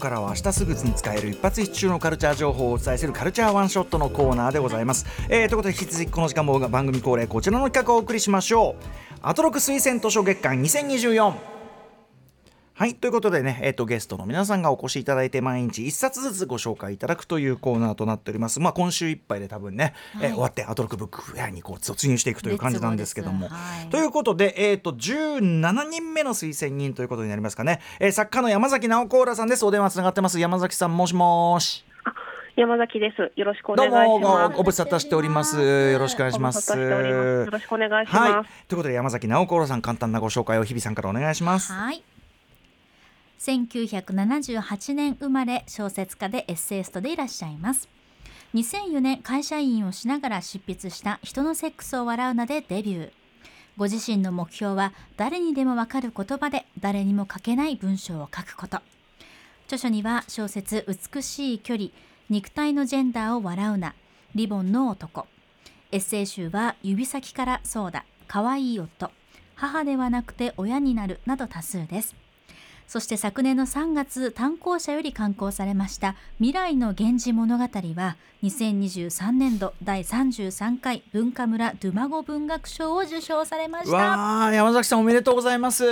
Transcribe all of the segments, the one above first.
からは明日すぐに使える一発必中のカルチャー情報をお伝えするカルチャーワンショットのコーナーでございます、えー、ということで引き続きこの時間も番組恒例こちらの企画をお送りしましょう。アトロク推薦図書月間2024はいということでね、えーと、ゲストの皆さんがお越しいただいて毎日1冊ずつご紹介いただくというコーナーとなっております、まあ、今週いっぱいで多分ね、はい、えー、終わってアトロクブックフェアにこう突入していくという感じなんですけども。はい、ということで、えーと、17人目の推薦人ということになりますかね、えー、作家の山崎直子浦さんですお電話つながってます山崎さんもしもし。山崎です。よろしくお願いします。どうもご無沙汰しております。よろしくお願いします。よろしくお願いします。はい、ということで山崎直子浦さん簡単なご紹介を日比さんからお願いします。はい。1978年生まれ小説家でエッセイストでいらっしゃいます。2004年会社員をしながら執筆した「人のセックスを笑うな」でデビュー。ご自身の目標は誰にでもわかる言葉で誰にも書けない文章を書くこと。著書には小説「美しい距離」「肉体のジェンダーを笑うな」「リボンの男」エッセイ集は「指先からそうだ」「かわいい夫」「母ではなくて親になる」など多数です。そして昨年の3月単行者より刊行されました未来の源氏物語は2023年度第33回文化村ドゥマゴ文学賞を受賞されました。わ山崎さんおめでとうございます。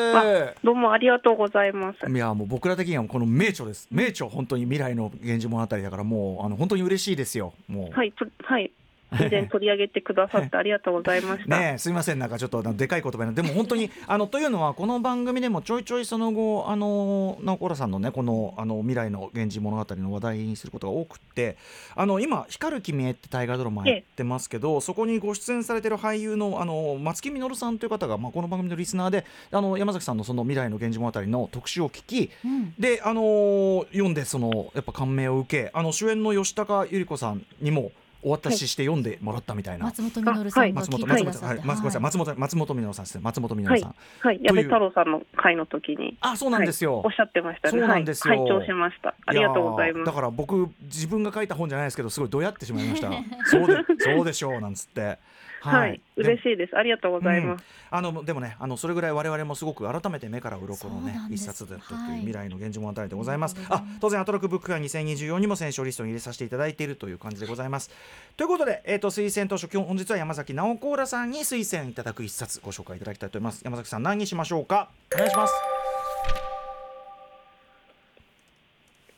どうもありがとうございます。いやもう僕ら的にはこの名著です。名著本当に未来の源氏物語だからもうあの本当に嬉しいですよ。もう。はいはい以前取り上げてくださってありがとうございました。ねすみませんなんかちょっとでかい言葉でも本当にあのというのはこの番組でもちょいちょいその後あの直子らさんのねこのあの未来の源氏物語の話題にすることが多くてあの今光る君へって大河ドラマやってますけどそこにご出演されてる俳優のあの松木実さんという方がまあこの番組のリスナーであの山崎さんのその未来の源氏物語の特集を聞き、うん、であの読んでそのやっぱ感銘を受けあの主演の吉高由里子さんにもお渡しして読んでもらったみたいな、松本実さん松本松本さん、松本松本松本実さんです松本実さん、はい、矢部太郎さんの会の時に、あ、そうなんですよ、おっしゃってましたそうなんですよ、拝聴しました。ありがとうございます。だから僕自分が書いた本じゃないですけど、すごいどやってしまいました。そうでそうでしょうなんつって。はい、嬉しいです。ありがとうございます。うん、あのでもね、あのそれぐらい我々もすごく改めて目から鱗のね一冊だったという未来の現状物語でございます。あ、当然アトロクブックが2024にも選奨リストに入れさせていただいているという感じでございます。ということで、えっ、ー、と推薦図書今日本日は山崎直子らさんに推薦いただく一冊ご紹介いただきたいと思います。山崎さん何にしましょうか？お願いします。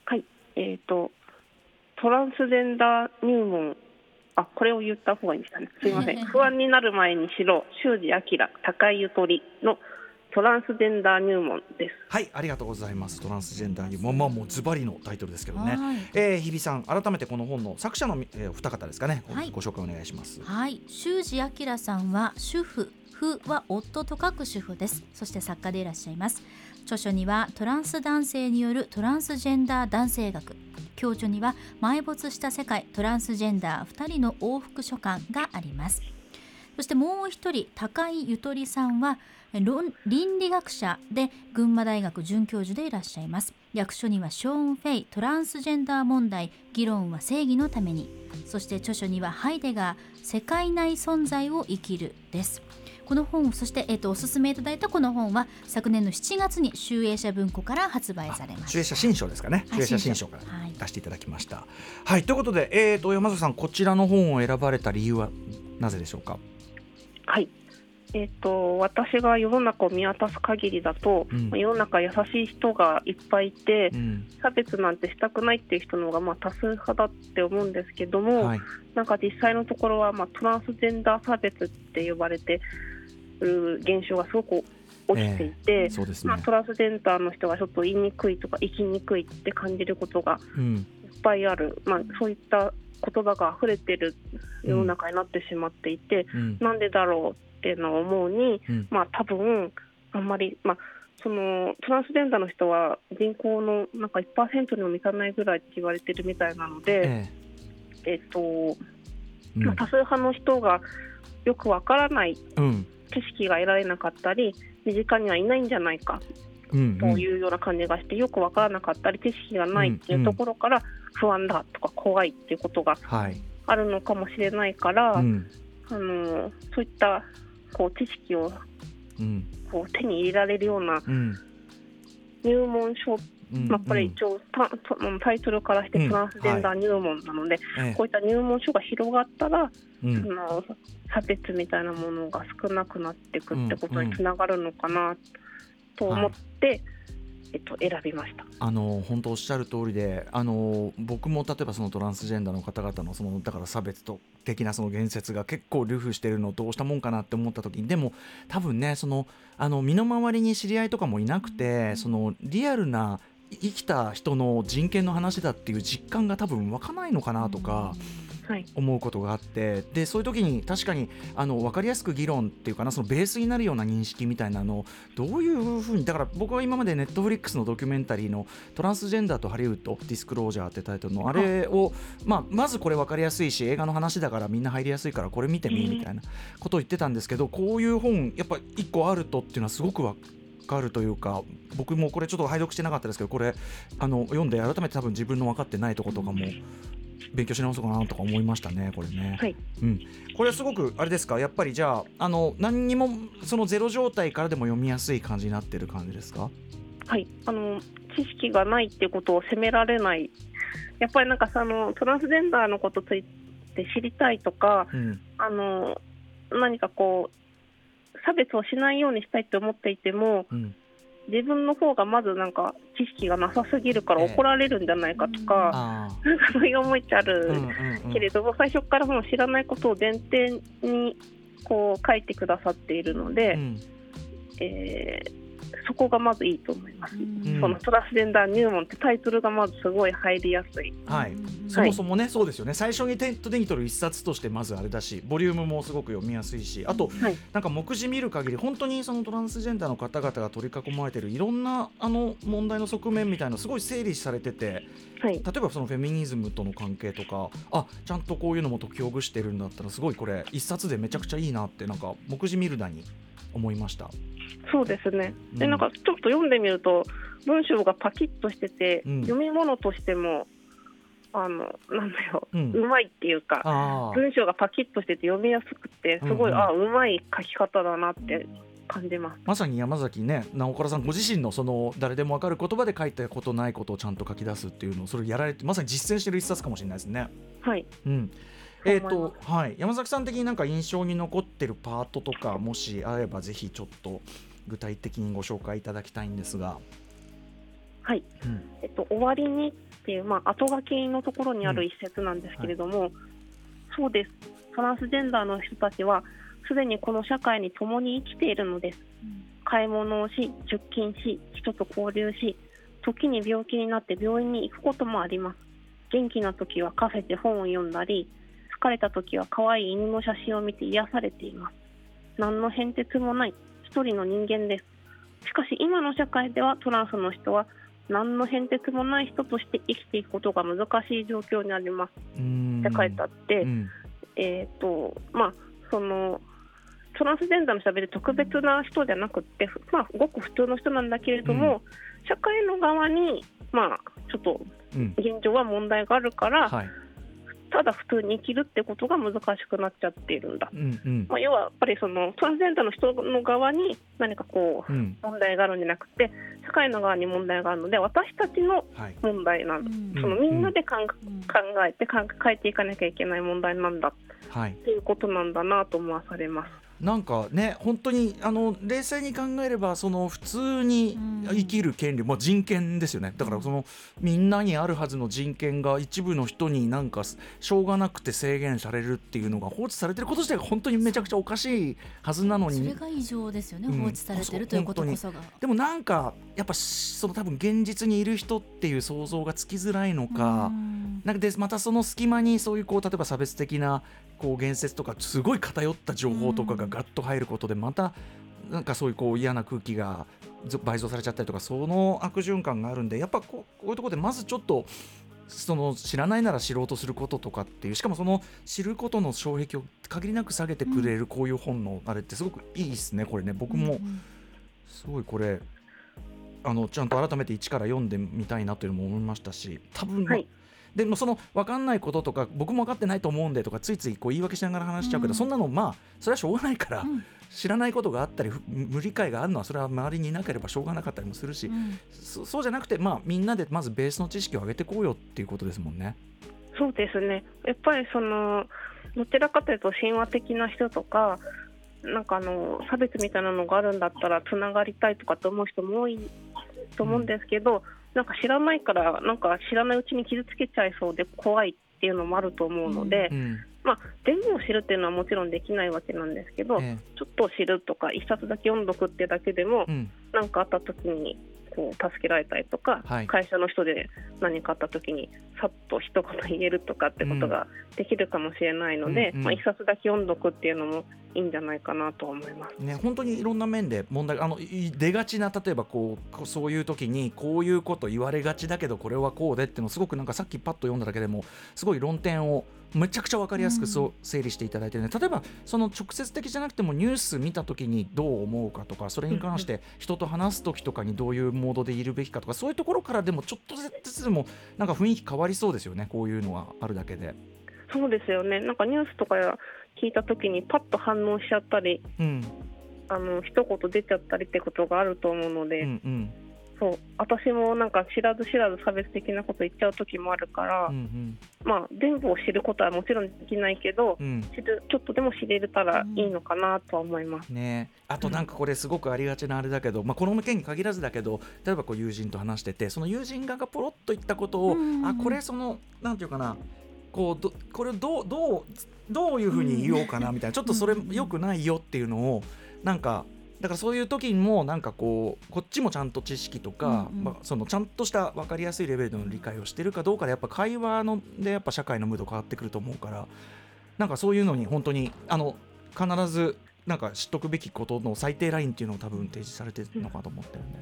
はい、えっ、ー、とトランスジェンダー入門あこれを言った方がいいんですかねすいません 不安になる前にしろ修二明高井ゆとりのトランスジェンダー入門です。はいありがとうございます。トランスジェンダー入門まあもうズバリのタイトルですけどね、はい、えー、日比さん改めてこの本の作者の、えー、二方ですかね、はい、ご紹介お願いします。はい。修二明さんは主婦夫は夫と書く主婦です。そして作家でいらっしゃいます。著書にはトランス男性によるトランスジェンダー男性学。共著には埋没した世界トランスジェンダー2人の往復書簡があります。そしてもう一人高井ゆとりさんは倫理学者で群馬大学准教授でいらっしゃいます。役所にはショーン・フェイトランスジェンダー問題議論は正義のために。そして著書にはハイデガー世界内存在を生きるです。この本そして、えーと、おすすめいただいたこの本は昨年の7月に集英社文庫から発売されました集英社新書ですかね。集英社新書から出していただきました、はい、はい、ということで、えーと、山崎さんこちらの本を選ばれた理由はなぜでしょうか？はいえっと私が世の中を見渡す限りだと、うん。まあ世の中優しい人がいっぱいいて、うん。差別なんてしたくないっていう人の方がまあ多数派だって思うんですけども、はい。なんか実際のところはまあトランスジェンダー差別って呼ばれてる現象がすごく起きていて、そうですね。まあ、トランスジェンダーの人がちょっと言いにくいとか生きにくいって感じることがうん。いっぱいある、まあ、そういった言葉が溢れてる世の中になってしまっていて、うん。なんでだろうっていうのを思うに、うん。まあ多分あんまり、まあ、そのトランスジェンダーの人は人口のなんか1%にも満たないぐらいって言われてるみたいなので、ええ。っとえまあ、多数派の人がよくわからない知識が得られなかったり身近にはいないんじゃないかうんというような感じがして、よくわからなかったり知識がないっていうところから不安だとか怖いっていうことがはい。あるのかもしれないから、うん。あのそういったこう知識をうん。こう手に入れられるようなうん。入門書、うん。まあ、これ一応タタタイトルからしてうん。トランスジェンダー入門なので、ええ。こういった入門書が広がったら、うん。その差別みたいなものが少なくなっていくってことにつながるのかなと思って、えっと、選びました。あの本当おっしゃる通りであの僕も例えばそのトランスジェンダーの方々のそのだから差別と的なその言説が結構流布してるのどうしたもんかなって思った時にでも多分ねそのあの身の回りに知り合いとかもいなくてそのリアルな生きた人の人権の話だっていう実感が多分湧かないのかなとか。はい、思うことがあってでそういう時に確かにあの分かりやすく議論っていうかなそのベースになるような認識みたいなのをどういうふうにだから僕は今までネットフリックスのドキュメンタリーの「トランスジェンダーとハリウッドディスクロージャー」ってタイトルのあ。れを、まあ、まずこれ分かりやすいし映画の話だからみんな入りやすいからこれ見てみみたいなことを言ってたんですけどこういう本やっぱ一個あるとっていうのはすごく分かるというか僕もこれちょっと拝読してなかったですけどこれあの読んで改めて多分自分の分かってないとことかも勉強し直そうかなとか思いましたねこれね。はい。うん、これはすごくあれですか？やっぱりじゃああの何にもそのゼロ状態からでも読みやすい感じになってる感じですか？はい、あの知識がないってことを責められない、やっぱりなんかそのトランスジェンダーのことについて知りたいとか、うん。あの何かこう、差別をしないようにしたいって思っていても、うん自分の方がまずなんか知識がなさすぎるからええ。怒られるんじゃないかとか、あなんかそういう思いってああるけれども、最初からもう知らないことを前提にこう書いてくださっているので、うん。えーそこがまずいいと思います。うん。そのトランスジェンダー入門ってタイトルがまずすごい入りやすい。はい、そもそもね、そうですよね。最初に手手に取る一冊としてまずあれだしボリュームもすごく読みやすいしあと、はい。なんか目次見る限り本当にそのトランスジェンダーの方々が取り囲まれてるいろんなあの問題の側面みたいなのすごい整理されててはい、例えばそのフェミニズムとの関係とかあちゃんとこういうのも解きほぐしてるんだったらすごいこれ一冊でめちゃくちゃいいなってなんか目次見るなに思いました。そうですね。で、うんなんかちょっと読んでみると文章がパキッとしてて、うん読み物としてもあのなんだよ、ううんまいっていうか。文章がパキッとしてて読みやすくてすごい、うんうんあうまい書き方だなって感じます。まさに山崎ね直倉さんご自身のその誰でも分かる言葉で書いたことないことをちゃんと書き出すっていうのをそれをやられてまさに実践してる一冊かもしれないですね。はい。うんえーとはい、山崎さん的になんか印象に残ってるパートとかもしあればぜひちょっと具体的にご紹介いただきたいんですが、はい。うん。えっと、終わりにっていう、まあ、後書きのところにある一節なんですけれども、そうです、トランスジェンダーの人たちは、すでにこの社会に共に生きているのです。買い物をし、出勤し、人と交流し、時に病気になって病院に行くこともあります。元気な時はカフェで本を読んだり、疲れた時は可愛い犬の写真を見て癒されています。何の変哲もない一人の人間です。しかし今の社会ではトランスの人は何の変哲もない人として生きていくことが難しい状況にあります。うーん。って書いてあって、うん。えっ、とまあそのトランスジェンダーの人は別に特別な人じゃなくって、ふまあ、ごく普通の人なんだけれども、社会の側にまあちょっとうん。現状は問題があるから、はいただ普通に生きるってことが難しくなっちゃっているんだ。うんうん。まあ、要はやっぱりそのトランスジェンダーの人の側に何かこううん。問題があるんじゃなくて社会の側に問題があるので私たちのはい。問題なんだ、うん。そのみんなで考えうん。考えて考えていかなきゃいけない問題なんだ。っはい。ていうことなんだなと思わされます。なんかね本当にあの冷静に考えればその普通に生きる権利、まあ、人権ですよね。だからそのみんなにあるはずの人権が一部の人になんかしょうがなくて制限されるっていうのが放置されてること自体が本当にめちゃくちゃおかしいはずなのに。それが異常ですよね、放置されてるということこそが。でもなんかやっぱその多分現実にいる人っていう想像がつきづらいのかなんかでまたその隙間にそういうこう例えば差別的なこう言説とかすごい偏った情報とかがガッと入ることでまたなんかそういうこう嫌な空気が倍増されちゃったりとかその悪循環があるんでやっぱこうこういうところでまずちょっとその知らないなら知ろうとすることとかっていうしかもその知ることの障壁を限りなく下げてくれるこういう本のあれってすごくいいですねこれね。僕もすごいこれあのちゃんと改めて一から読んでみたいなというのも思いましたし多分、はい、でもその分かんないこととか僕も分かってないと思うんでとかついついこう言い訳しながら話しちゃうけど、うん、そんなのまあそれはしょうがないから、うん、知らないことがあったり無理解があるのはそれは周りにいなければしょうがなかったりもするし、うん、そそうじゃなくて、まあ、みんなでまずベースの知識を上げていこうよっていうことですもんね。そうですね。やっぱりそのどちらかというと神話的な人とかなんかあの差別みたいなのがあるんだったらつながりたいとかと思う人も多いと思うんですけど、うん、なんか知らないからなんか知らないうちに傷つけちゃいそうで怖いっていうのもあると思うので、うん、まあ、全部を知るっていうのはもちろんできないわけなんですけど、ええ、ちょっと知るとか一冊だけ読んどくってだけでも何、うん、かあった時にこう助けられたりとか、はい、会社の人で何かあった時にさっと一言言えるとかってことができるかもしれないので、うんうん、まあ、一冊だけ読んどくっていうのもいいんじゃないかなと思います。ね、本当にいろんな面で問題あの出がちな例えばこうそういう時にこういうこと言われがちだけどこれはこうでっていうのすごくなんかさっきパッと読んだだけでもすごい論点をめちゃくちゃ分かりやすくそう整理していただいてね、例えばその直接的じゃなくてもニュース見た時にどう思うかとかそれに関して人と話す時とかにどういうモードでいるべきかとかそういうところからでもちょっとずつでもなんか雰囲気変わりそうですよねこういうのがあるだけで。そうですよね。なんかニュースとか聞いた時にパッと反応しちゃったり、うん、あの一言出ちゃったりってことがあると思うので、うんうんそう。私もなんか知らず知らず差別的なこと言っちゃう時もあるから、うんうん、まあ、全部を知ることはもちろんできないけど、うん、知るちょっとでも知れたらいいのかなとは思います、ね、あとなんかこれすごくありがちなあれだけど、まあ、この件に限らずだけど例えばこう友人と話しててその友人側がポロっと言ったことを、うんうん、あこれそのなんていうかなこうどこれをどうどうどういうふうに言おうかなみたいなちょっとそれよくないよっていうのをなんかだからそういう時にもなんかこうこっちもちゃんと知識とか、うんうん、まあ、そのちゃんとした分かりやすいレベルでの理解をしてるかどうかでやっぱ会話のでやっぱ社会のムード変わってくると思うからなんかそういうのに本当にあの必ずなんか知っとくべきことの最低ラインっていうのを多分提示されてるのかと思ってるんで、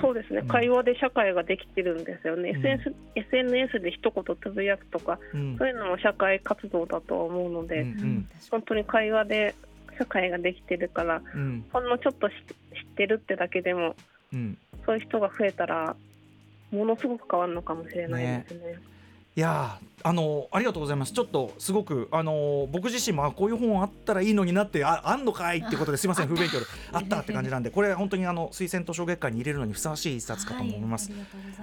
そうですね、うん、会話で社会ができてるんですよね、うん、SNS, SNS で一言つぶやくとか、うん、そういうのも社会活動だと思うので、うんうん、本当に会話で社会ができてるから、うん、ほんのちょっと知ってるってだけでも、うん、そういう人が増えたらものすごく変わるのかもしれないですね。ね。いやあのありがとうございます。ちょっとすごくあの僕自身もこういう本あったらいいのになってああんのかいってことですいません不勉強であったって感じなんでこれ本当にあの推薦図書月間に入れるのにふさわしい一冊かと思います。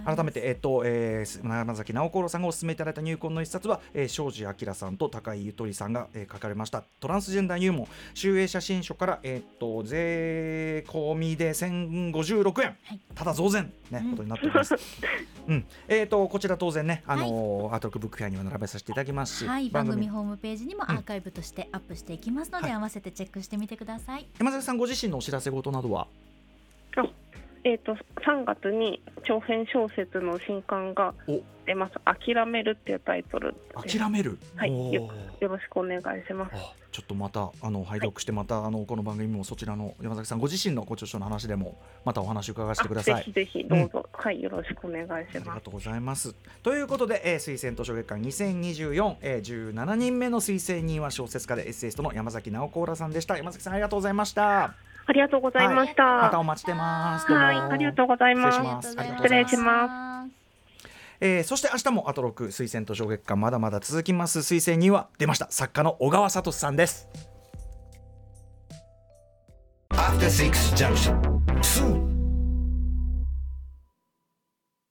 はい、改めてえっ、と、えー、山崎直子さんがお勧めいただいた入魂の一冊は、えー、庄司明さんと高井ゆとりさんが、えー、書かれました。トランスジェンダー入門集英写真書からえっ、と税込みで1056円、はい、ただ増税ね、うん、ことになっております。うん、えっ、とこちら当然ねあのーアートクブックフェアにも並べさせていただきますし、はい、番組ホームページにもアーカイブとしてアップしていきますので、うん、合わせてチェックしてみてください山崎さんご自身のお知らせ事などは？えーと、3月に長編小説の新刊が出ます「諦める」っていうタイトル諦める？はい。よろしくお願いします。ちょっとまたあの拝読してまた、はい、あのこの番組もそちらの山崎さんご自身のご著書の話でもまたお話伺わせてください。ぜひぜひどうぞ、うん、はいよろしくお願いします。ありがとうございます。ということで、えー、推薦図書月間2024、えー、17人目の推薦人は小説家でエッセイストの山崎直子らさんでした。山崎さんありがとうございましたありがとうございました。はい、またお待ちしてます。はい、ありがとうございます。失礼します。えー、そして明日もアトロク推薦図書月間まだまだ続きます推薦には出ました作家の小川聡さんです。After Six Junction